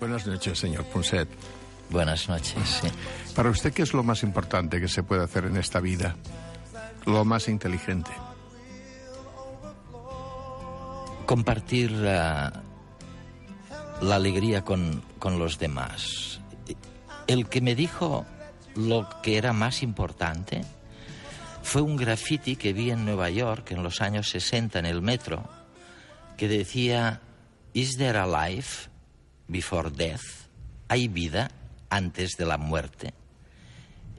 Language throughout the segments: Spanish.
Buenas noches, señor Punset. Buenas noches. Sí. Para usted, ¿qué es lo más importante que se puede hacer en esta vida? Lo más inteligente. Compartir uh, la alegría con, con los demás. El que me dijo lo que era más importante fue un graffiti que vi en Nueva York en los años 60 en el metro que decía, ¿Is there a life before death? ¿Hay vida antes de la muerte.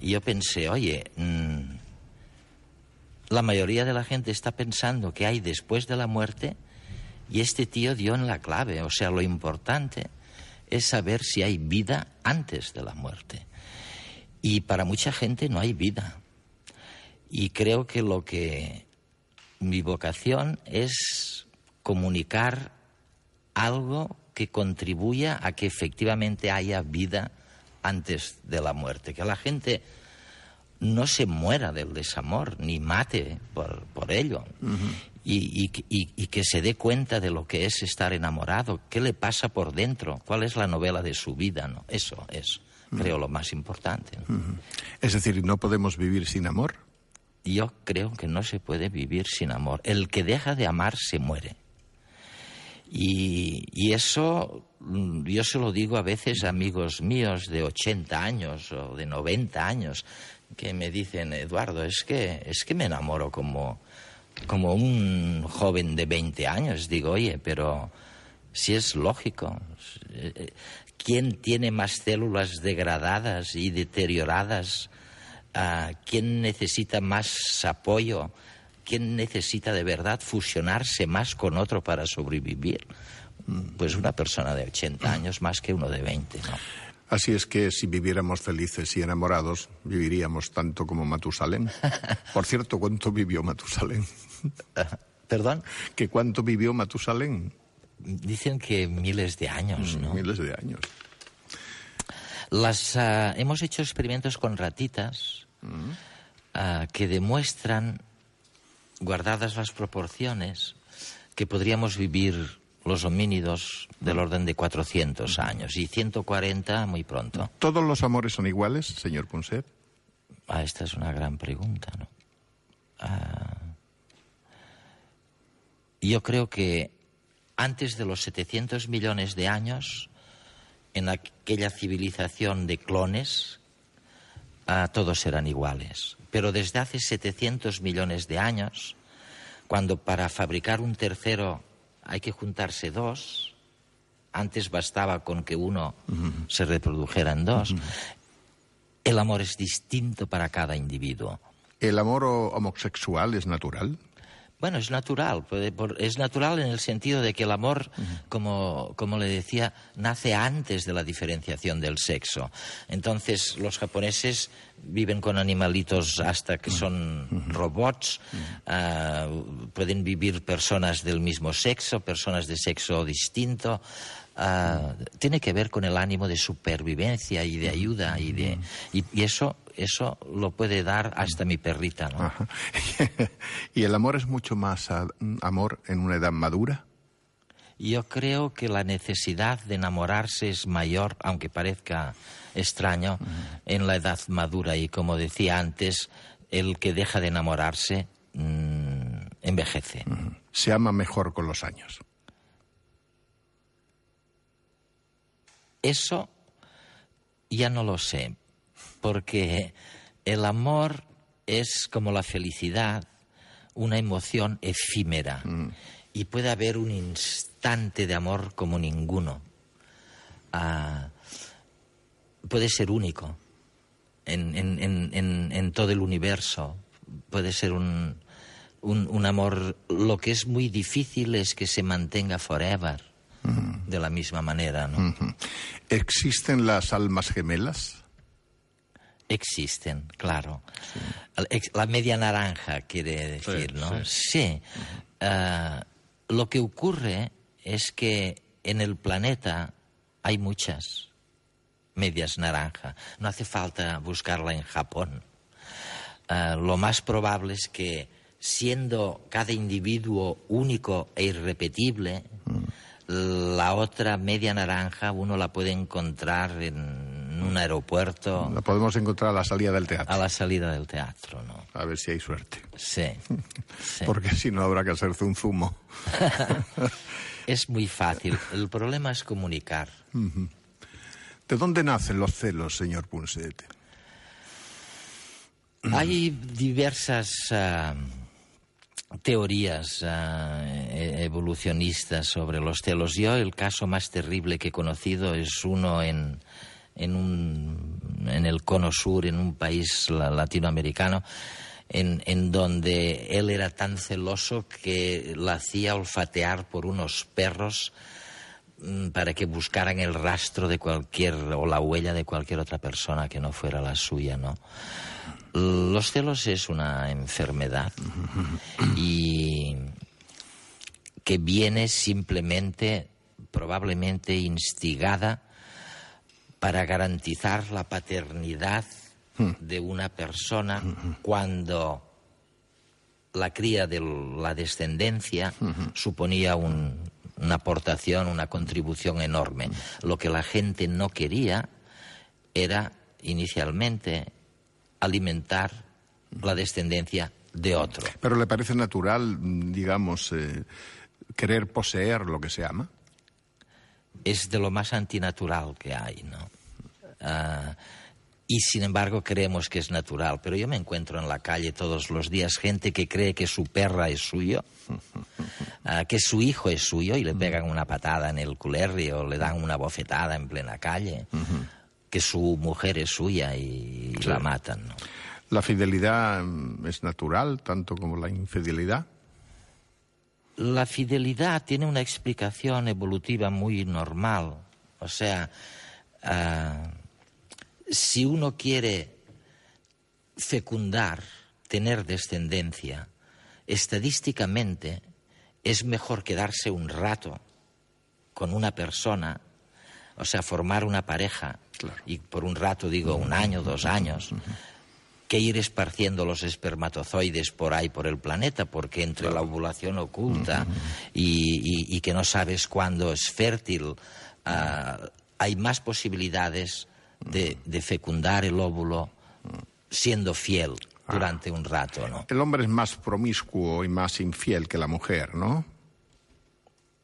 Y yo pensé, oye, mmm, la mayoría de la gente está pensando que hay después de la muerte y este tío dio en la clave. O sea, lo importante es saber si hay vida antes de la muerte. Y para mucha gente no hay vida. Y creo que lo que mi vocación es comunicar algo que contribuya a que efectivamente haya vida antes de la muerte, que la gente no se muera del desamor ni mate por, por ello uh -huh. y, y, y, y, que se dé cuenta de lo que es estar enamorado, qué le pasa por dentro, cuál es la novela de su vida, ¿no? Eso es, uh -huh. creo, lo más importante. Uh -huh. Es decir, ¿no podemos vivir sin amor? Yo creo que no se puede vivir sin amor. El que deja de amar se muere. Y, eso mm, yo se lo digo a veces a amigos míos de 80 años o de 90 años que me dicen, Eduardo, es que, es que me enamoro como, como un joven de 20 años. Digo, oye, pero si es lógico, ¿quién tiene más células degradadas y deterioradas? Uh, ¿Quién necesita más apoyo? ¿Quién necesita de verdad fusionarse más con otro para sobrevivir? Pues una persona de 80 años más que uno de 20, ¿no? Así es que si viviéramos felices y enamorados, viviríamos tanto como Matusalén. Por cierto, ¿cuánto vivió Matusalén? ¿Perdón? ¿Que cuánto vivió Matusalén? Dicen que miles de años, ¿no? Miles de años. Las, uh, hemos hecho experimentos con ratitas uh, que demuestran guardadas las proporciones, que podríamos vivir los homínidos del orden de 400 años y 140 muy pronto. ¿Todos los amores son iguales, señor Punset? Ah, esta es una gran pregunta, ¿no? Ah, yo creo que antes de los 700 millones de años, en aquella civilización de clones, ah, todos eran iguales. Pero desde hace 700 millones de años, cuando para fabricar un tercero hay que juntarse dos, antes bastaba con que uno uh -huh. se reprodujera en dos, uh -huh. el amor es distinto para cada individuo. ¿El amor homosexual es natural? Bueno, es natural, es natural en el sentido de que el amor, uh -huh. como, como le decía, nace antes de la diferenciación del sexo. Entonces, los japoneses viven con animalitos hasta que son uh -huh. robots, uh, pueden vivir personas del mismo sexo, personas de sexo distinto. Uh, tiene que ver con el ánimo de supervivencia y de ayuda y de y, y eso eso lo puede dar hasta mi perrita, ¿no? ¿Y el amor es mucho más amor en una edad madura? Yo creo que la necesidad de enamorarse es mayor, aunque parezca extraño, uh -huh. en la edad madura. Y como decía antes, el que deja de enamorarse mmm, envejece. Uh -huh. Se ama mejor con los años. Eso ya no lo sé, porque el amor es como la felicidad, una emoción efímera. Mm. Y puede haber un instante de amor como ninguno. Uh, puede ser único en, en, en, en, todo el universo. Puede ser un, un, un, amor. Lo que es muy difícil es que se mantenga forever. Uh de la misma manera. ¿no? ¿Existen las almas gemelas? Existen, claro. La media naranja quiere decir, ¿no? Sí. Ah, lo que ocurre es que en el planeta hay muchas medias naranja. No hace falta buscarla en Japón. Ah, lo más probable es que, siendo cada individuo único e irrepetible, la otra media naranja uno la puede encontrar en un aeropuerto La podemos encontrar a la salida del teatro. a la salida del teatro, ¿no? A ver si hay suerte. Sí. sí. Porque si no habrá que hacerse un zumo. Es muy fácil. El problema es comunicar. ¿De dónde nacen los celos, señor Punset? Hay diversas ah, teorías e- evolucionistas sobre los celos. Yo el caso más terrible que he conocido es uno en, en, un, en el cono sur, en un país la- latinoamericano, en, en donde él era tan celoso que la hacía olfatear por unos perros mm, para que buscaran el rastro de cualquier o la huella de cualquier otra persona que no fuera la suya, ¿no? Los celos es una enfermedad y que viene simplemente, probablemente instigada para garantizar la paternidad de una persona cuando la cría de la descendencia suponía un- una aportación, una contribución enorme. Lo que la gente no quería era inicialmente alimentar la descendencia de otro. Pero le parece natural, digamos, eh, querer poseer lo que se ama. Es de lo más antinatural que hay, ¿no? Ah, y sin embargo creemos que es natural. Pero yo me encuentro en la calle todos los días gente que cree que su perra es suyo, ah, que su hijo es suyo y le pegan una patada en el culerri o le dan una bofetada en plena calle, que su mujer es suya y, la matan, ¿no? La fidelidad mm, es natural, tanto como la infidelidad. La fidelidad tiene una explicación evolutiva muy normal. O sea, ah, si uno quiere fecundar, tener descendencia, estadísticamente es mejor quedarse un rato con una persona, o sea, formar una pareja, y por un rato digo un año, dos años, que ir esparciendo los espermatozoides por ahí, por el planeta, porque entre la ovulación oculta y, y- y que no sabes cuándo es fértil, ah, hay más posibilidades de, de fecundar el óvulo siendo fiel durante un rato, ¿no? El hombre es más promiscuo y más infiel que la mujer, ¿no?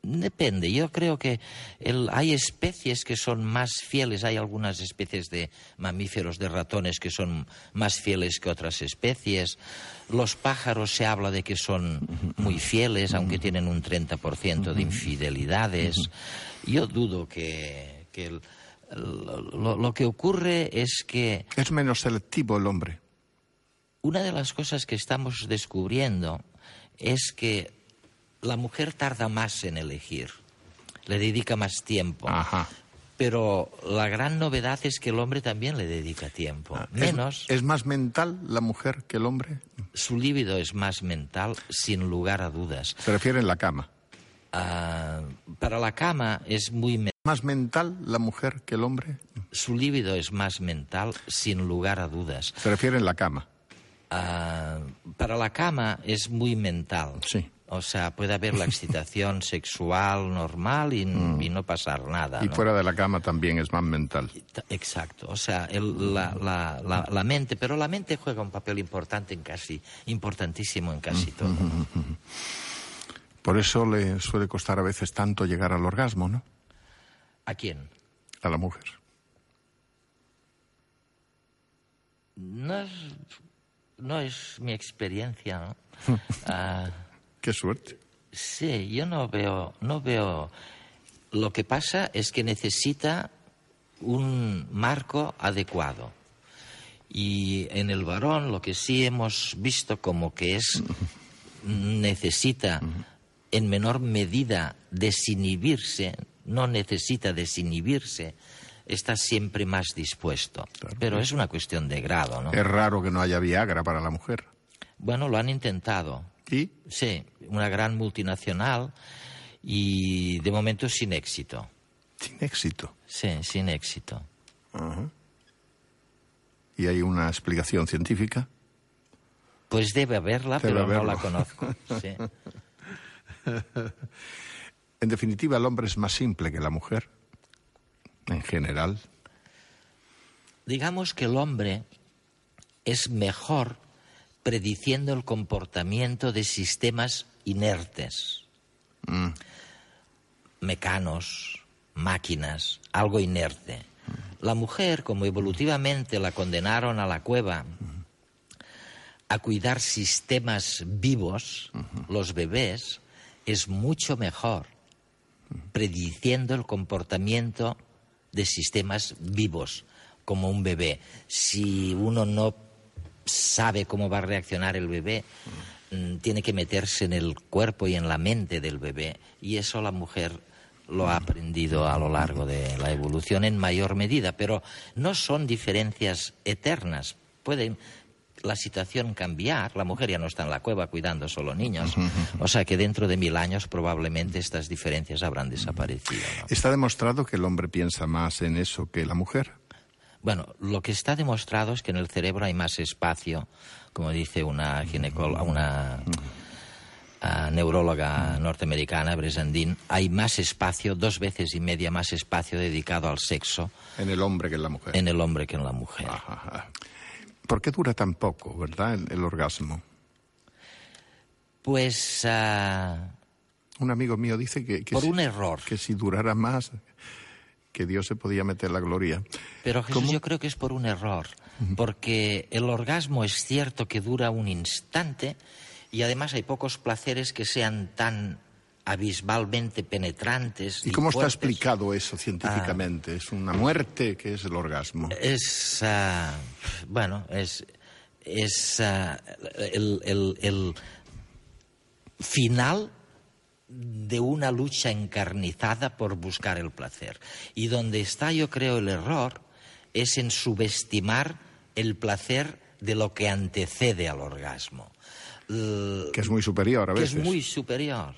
Depende, yo creo que el- hay especies que son más fieles, hay algunas especies de mamíferos, de ratones que son más fieles que otras especies. Los pájaros se habla de que son muy fieles, aunque tienen un 30% de infidelidades. Yo dudo que, que el- lo- lo que ocurre es que Es menos selectivo el hombre. una de las cosas que estamos descubriendo es que la mujer tarda más en elegir, le dedica más tiempo. Ajá. Pero la gran novedad es que el hombre también le dedica tiempo. Es- Menos, ¿Es, más mental la mujer que el hombre? su líbido es más mental, sin lugar a dudas. Se refiere en la cama. Ah, para la cama es muy... me- ¿Más mental la mujer que el hombre? Su líbido es más mental, sin lugar a dudas. Se refiere en la cama. Ah, para la cama es muy mental. Sí. O sea, puede haber la excitación sexual normal y, y no pasar nada. Y ¿no? fuera de la cama también es más mental. Ta- Exacto. O sea, el- la, la- la- la mente, pero la mente juega un papel importante en casi, importantísimo en casi todo. ¿no? Por eso le suele costar a veces tanto llegar al orgasmo, ¿no? ¿A quién? A la mujer. No es, no es mi experiencia, ¿no? Ah, Qué suerte. Sí, yo no veo, no veo. Lo que pasa es que necesita un marco adecuado. Y en el varón lo que sí hemos visto como que es necesita en menor medida desinhibirse no necesita desinhibirse, está siempre más dispuesto. Pero es una cuestión de grado, ¿no? Es raro que no haya Viagra para la mujer. Bueno, lo han intentado. ¿Y? Sí, una gran multinacional y de momento sin éxito. Sin éxito. Sí, sin éxito. ¿Y hay una explicación científica? Pues debe haberla, Debe pero no la conozco. Sí. En definitiva, el hombre es más simple que la mujer, en general. Digamos que el hombre es mejor prediciendo el comportamiento de sistemas inertes. Mecanos, máquinas, algo inerte. La mujer, como evolutivamente la condenaron a la cueva a cuidar sistemas vivos, los bebés, es mucho mejor prediciendo el comportamiento de sistemas vivos, como un bebé. Si uno no sabe cómo va a reaccionar el bebé, mm, tiene que meterse en el cuerpo y en la mente del bebé. Y eso la mujer lo ha aprendido a lo largo de la evolución en mayor medida. Pero no son diferencias eternas. Pueden la situación cambiar. La mujer ya no está en la cueva cuidando solo niños. O sea que dentro de mil años probablemente estas diferencias habrán desaparecido. ¿no? Está demostrado que el hombre piensa más en eso que la mujer. Bueno, lo que está demostrado es que en el cerebro hay más espacio, como dice una ginecóloga, una ah, neuróloga norteamericana, Bresandin, hay más espacio, dos veces y media más espacio dedicado al sexo En el hombre que en la mujer. en el hombre que en la mujer. Ajá, ajá. ¿Por qué dura tan poco, verdad, el, el orgasmo? Pues ah, Un amigo mío dice que, que por si, un error. que si durara más, que Dios se podía meter la gloria. Pero Jesús, ¿Cómo? yo creo que es por un error, porque el orgasmo es cierto que dura un instante y además hay pocos placeres que sean tan abismalmente penetrantes. ¿Y cómo está explicado eso científicamente? ¿Es una muerte que es el orgasmo? Es, ah, bueno, es, es ah, el, el- el final de una lucha encarnizada por buscar el placer. Y donde está, yo creo, el error es en subestimar el placer de lo que antecede al orgasmo. Que es muy superior a que veces. es muy superior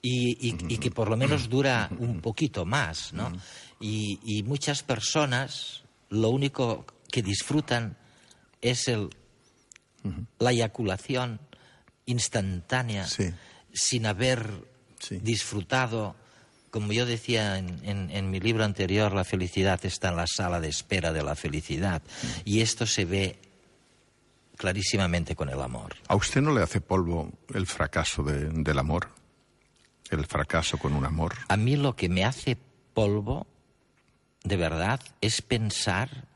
y, y- y que por lo menos dura un poquito más, ¿no? Y, y muchas personas lo único que disfrutan es el, la eyaculación instantánea Sí. sin haber Sí. disfrutado, como yo decía en, en- en mi libro anterior, la felicidad está en la sala de espera de la felicidad. Y esto se ve clarísimamente con el amor. ¿A usted no le hace polvo el fracaso de- del amor? El fracaso con un amor. A mí lo que me hace polvo, de verdad, es pensar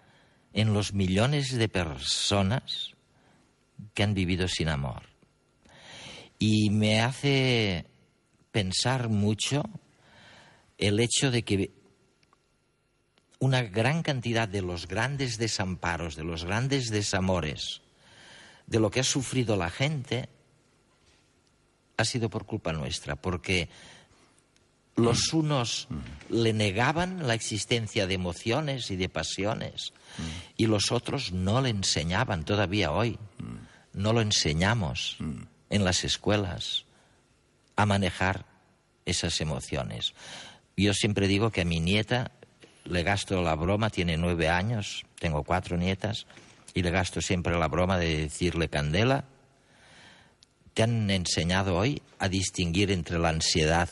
en los millones de personas que han vivido sin amor. Y me hace pensar mucho el hecho de que una gran cantidad de los grandes desamparos, de los grandes desamores, de lo que ha sufrido la gente, ha sido por culpa nuestra, porque los unos le negaban la existencia de emociones y de pasiones y los otros no le enseñaban todavía hoy. No lo enseñamos en las escuelas a manejar esas emociones. Yo siempre digo que a mi nieta le gasto la broma, tiene nueve años, tengo cuatro nietas, y le gasto siempre la broma de decirle, Candela, ¿te han enseñado hoy a distinguir entre la ansiedad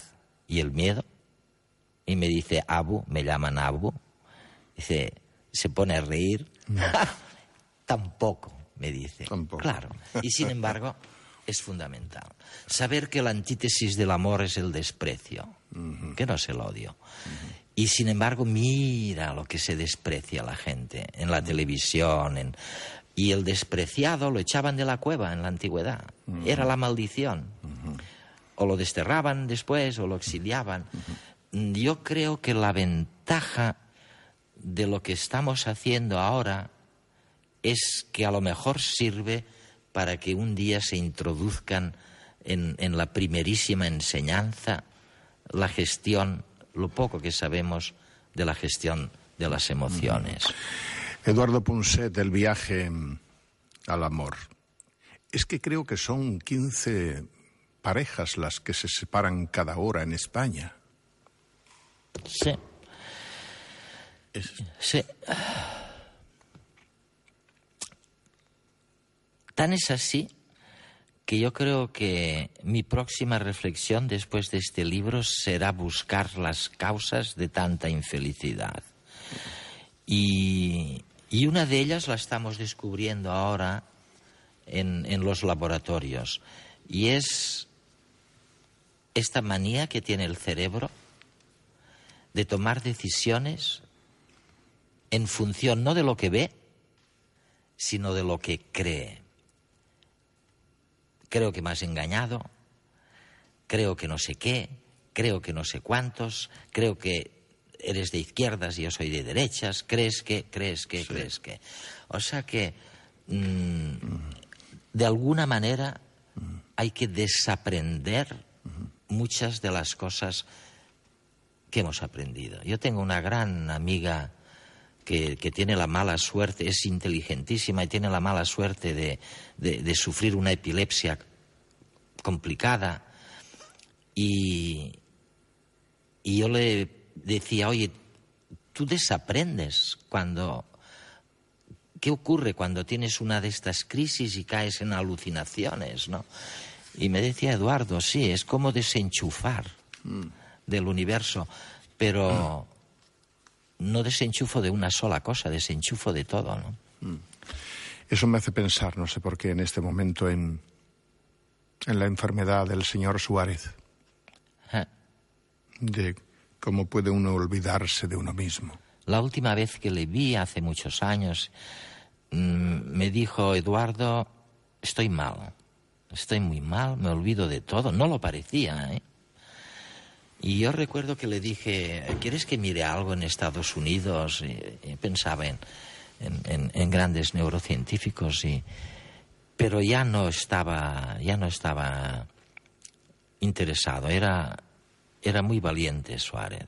y el miedo? Y me dice, Abu, me llaman Abu. Dice, se pone a reír. Tampoco, me dice. Tampoco. Claro. Y sin embargo, es fundamental. Saber que la antítesis del amor es el desprecio, que no es el odio. Y sin embargo, mira lo que se desprecia la gente en la televisión. En... Y el despreciado lo echaban de la cueva en la antigüedad. Era la maldición. O lo desterraban después o lo exiliaban. Yo creo que la ventaja de lo que estamos haciendo ahora es que a lo mejor sirve para que un día se introduzcan en, en la primerísima enseñanza la gestión lo poco que sabemos de la gestión de las emociones. Eduardo Punset, del viaje al amor. Es que creo que son 15 parejas las que se separan cada hora en España. Sí. Sí. Tan es así que yo creo que mi próxima reflexión después de este libro será buscar las causas de tanta infelicidad. Y, una de ellas la estamos descubriendo ahora en, en los laboratorios. Y es esta manía que tiene el cerebro de tomar decisiones en función no de lo que ve, sino de lo que cree. Creo que me has engañado, creo que no sé qué, creo que no sé cuántos, creo que eres de izquierdas y yo soy de derechas, crees que, crees que, crees que. O sea que, mm, de alguna manera, hay que desaprender muchas de las cosas que hemos aprendido. Yo tengo una gran amiga que, tiene la mala suerte, es inteligentísima y tiene la mala suerte de, sufrir una epilepsia complicada. Y, y yo le decía, oye, tú desaprendes cuando... ¿Qué ocurre cuando tienes una de estas crisis y caes en alucinaciones, no? Y me decía Eduardo, sí, es como desenchufar mm. del universo, pero no desenchufo de una sola cosa, desenchufo de todo, ¿no? Mm. Eso me hace pensar, no sé por qué, en este momento en, en la enfermedad del señor Suárez. De cómo puede uno olvidarse de uno mismo. La última vez que le vi, hace muchos años, mm, me dijo, Eduardo, estoy mal, estoy muy mal, me olvido de todo. No lo parecía, ¿eh? Y yo recuerdo que le dije, ¿quieres que mire algo en Estados Unidos? Y, pensaba en, en, grandes neurocientíficos, y, pero ya no estaba, ya no estaba interesado. Era, era muy valiente Suárez.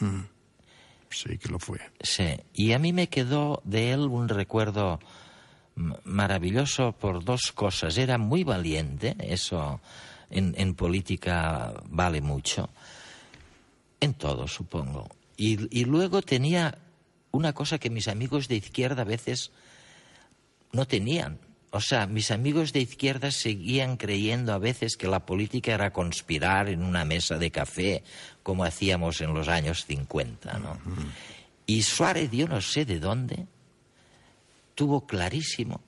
Hmm. Sí, que lo fue. Sí, y a mí me quedó de él un recuerdo maravilloso por dos cosas. Era muy valiente, eso en, política vale mucho, en todo, supongo. Y, luego tenía una cosa que mis amigos de izquierda a veces no tenían. O sea, mis amigos de izquierda seguían creyendo a veces que la política era conspirar en una mesa de café, como hacíamos en los años 50, ¿no? Y Suárez, yo no sé de dónde, tuvo clarísimo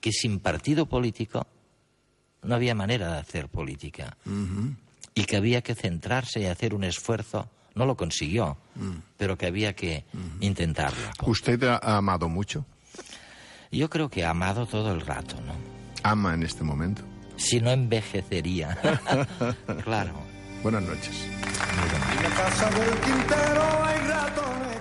que sin partido político no había manera de hacer política. Y que había que centrarse y hacer un esfuerzo. No lo consiguió, mm. pero que había que intentarlo. ¿Usted ha amado mucho? Yo creo que ha amado todo el rato, ¿no? ¿Ama en este momento? Si no envejecería. claro. Buenas noches. En la casa del Quintero hay ratones.